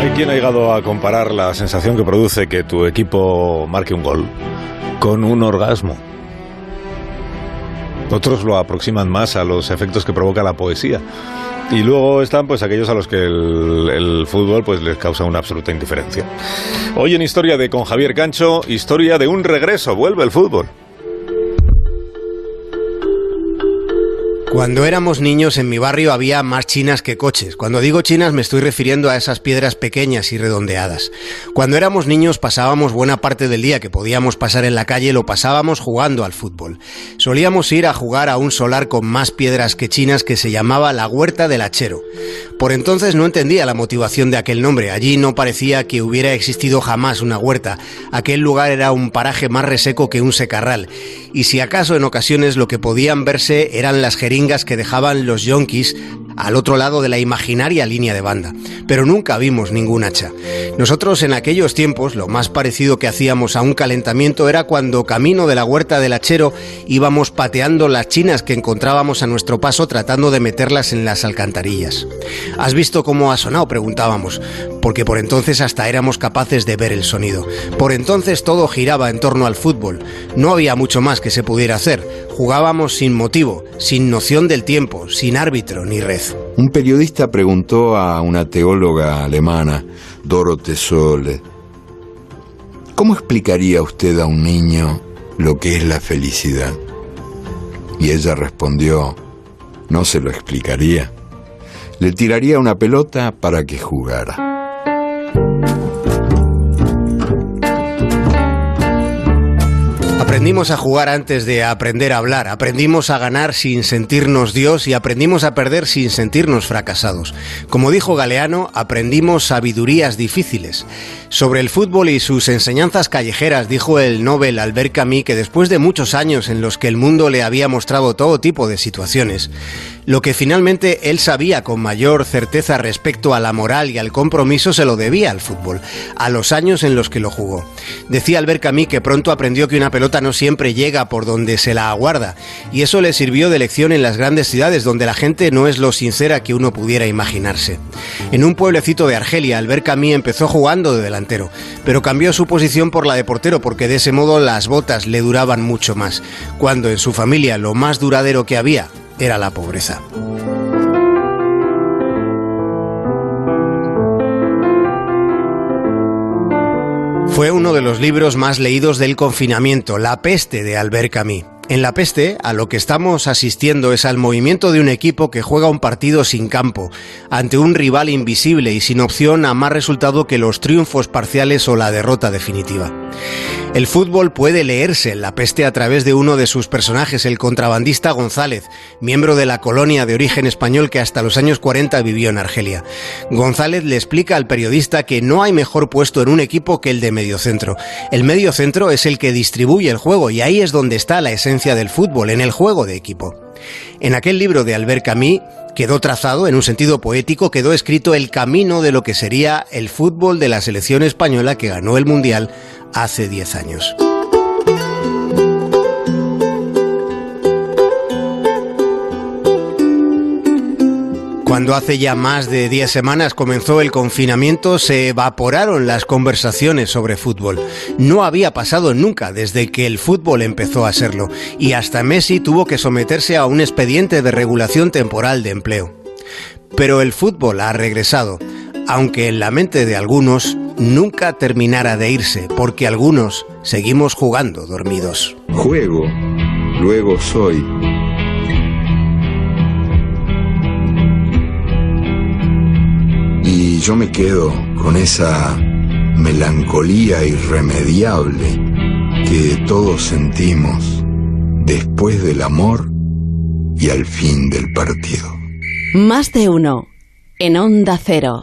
Hay quien ha llegado a comparar la sensación que produce que tu equipo marque un gol con un orgasmo. Otros lo aproximan más a los efectos que provoca la poesía. Y luego están pues aquellos a los que el, fútbol pues les causa una absoluta indiferencia. Hoy en Historia de con Javier Cancho, historia de un regreso, vuelve el fútbol. Cuando éramos niños en mi barrio había más chinas que coches. Cuando digo chinas me estoy refiriendo a esas piedras pequeñas y redondeadas. Cuando éramos niños pasábamos buena parte del día que podíamos pasar en la calle lo pasábamos jugando al fútbol. Solíamos ir a jugar a un solar con más piedras que chinas que se llamaba la Huerta del Hachero. Por entonces no entendía la motivación de aquel nombre. Allí no parecía que hubiera existido jamás una huerta. Aquel lugar era un paraje más reseco que un secarral. Y si acaso en ocasiones lo que podían verse eran las jeringas que dejaban los yonkis al otro lado de la imaginaria línea de banda, pero nunca vimos ningún hacha. Nosotros en aquellos tiempos lo más parecido que hacíamos a un calentamiento era cuando camino de la huerta del hachero íbamos pateando las chinas que encontrábamos a nuestro paso tratando de meterlas en las alcantarillas. ¿Has visto cómo ha sonado? preguntábamos, porque por entonces hasta éramos capaces de ver el sonido. Por entonces todo giraba en torno al fútbol. No había mucho más que se pudiera hacer. Jugábamos sin motivo, sin noción del tiempo, sin árbitro ni red. Un periodista preguntó a una teóloga alemana, Dorothee Sole, ¿cómo explicaría usted a un niño lo que es la felicidad? Y ella respondió, no se lo explicaría. Le tiraría una pelota para que jugara. Aprendimos a jugar antes de aprender a hablar, aprendimos a ganar sin sentirnos Dios y aprendimos a perder sin sentirnos fracasados. Como dijo Galeano, aprendimos sabidurías difíciles. Sobre el fútbol y sus enseñanzas callejeras dijo el Nobel Albert Camus que después de muchos años en los que el mundo le había mostrado todo tipo de situaciones, lo que finalmente él sabía con mayor certeza respecto a la moral y al compromiso se lo debía al fútbol, a los años en los que lo jugó. Decía Albert Camus que pronto aprendió que una pelota no siempre llega por donde se la aguarda, y eso le sirvió de lección en las grandes ciudades donde la gente no es lo sincera que uno pudiera imaginarse. En un pueblecito de Argelia, Albert Camus empezó jugando de delantero, pero cambió su posición por la de portero porque de ese modo las botas le duraban mucho más, cuando en su familia lo más duradero que había era la pobreza. Fue uno de los libros más leídos del confinamiento, La peste de Albert Camus. En la peste, a lo que estamos asistiendo es al movimiento de un equipo que juega un partido sin campo, ante un rival invisible y sin opción a más resultado que los triunfos parciales o la derrota definitiva. El fútbol puede leerse en la peste a través de uno de sus personajes, el contrabandista González, miembro de la colonia de origen español que hasta los años 40 vivió en Argelia. González le explica al periodista que no hay mejor puesto en un equipo que el de mediocentro. El mediocentro es el que distribuye el juego y ahí es donde está la esencia del fútbol, en el juego de equipo. En aquel libro de Albert Camus quedó trazado, en un sentido poético, quedó escrito el camino de lo que sería el fútbol de la selección española que ganó el Mundial hace 10 años. Cuando hace ya más de 10 semanas comenzó el confinamiento, se evaporaron las conversaciones sobre fútbol. No había pasado nunca desde que el fútbol empezó a serlo, y hasta Messi tuvo que someterse a un expediente de regulación temporal de empleo. Pero el fútbol ha regresado, aunque en la mente de algunos nunca terminara de irse, porque algunos seguimos jugando dormidos. Juego, luego soy. Y yo me quedo con esa melancolía irremediable que todos sentimos después del amor y al fin del partido. Más de uno en Onda Cero.